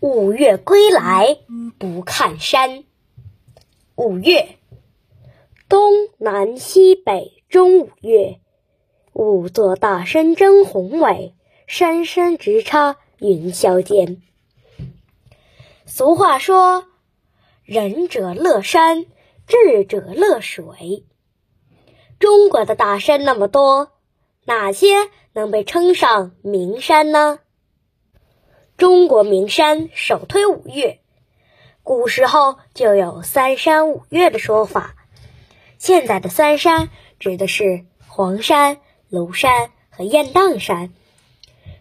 五岳归来不看山。五岳，东南西北中五岳，五座大山争宏伟，山山直插云霄间。俗话说：“仁者乐山，智者乐水。”中国的大山那么多，哪些能被称上名山呢？中国名山首推五岳，古时候就有三山五岳的说法。现在的三山指的是黄山、庐山和雁荡山，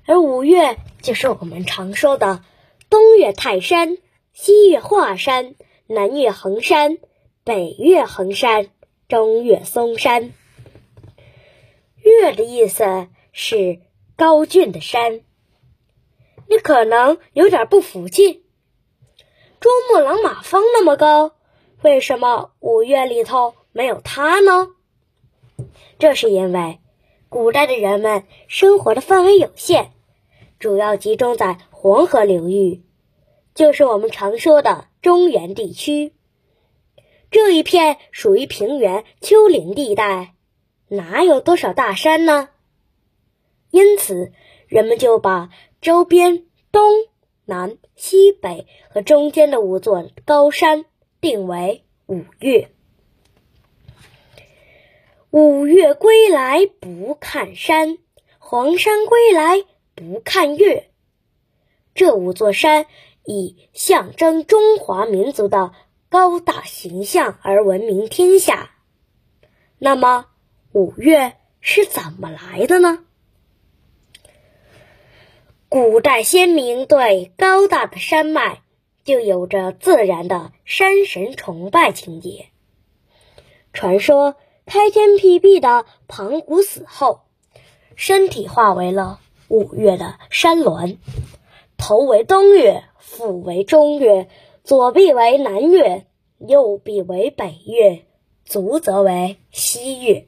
而五岳就是我们常说的东岳泰山、西岳华山、南岳衡山、北岳衡山、中岳嵩山。岳的意思是高峻的山。你可能有点不服气，珠穆朗玛峰那么高，为什么五岳里头没有它呢？这是因为古代的人们生活的范围有限，主要集中在黄河流域，就是我们常说的中原地区。这一片属于平原丘陵地带，哪有多少大山呢？因此，人们就把。周边东南西北和中间的五座高山定为五岳。五岳归来不看山，黄山归来不看岳。这五座山以象征中华民族的高大形象而闻名天下。那么，五岳是怎么来的呢？古代先民对高大的山脉就有着自然的山神崇拜情节。传说开天辟地的盘古死后，身体化为了五岳的山峦，头为东岳，腹为中岳，左臂为南岳，右臂为北岳，足则为西岳。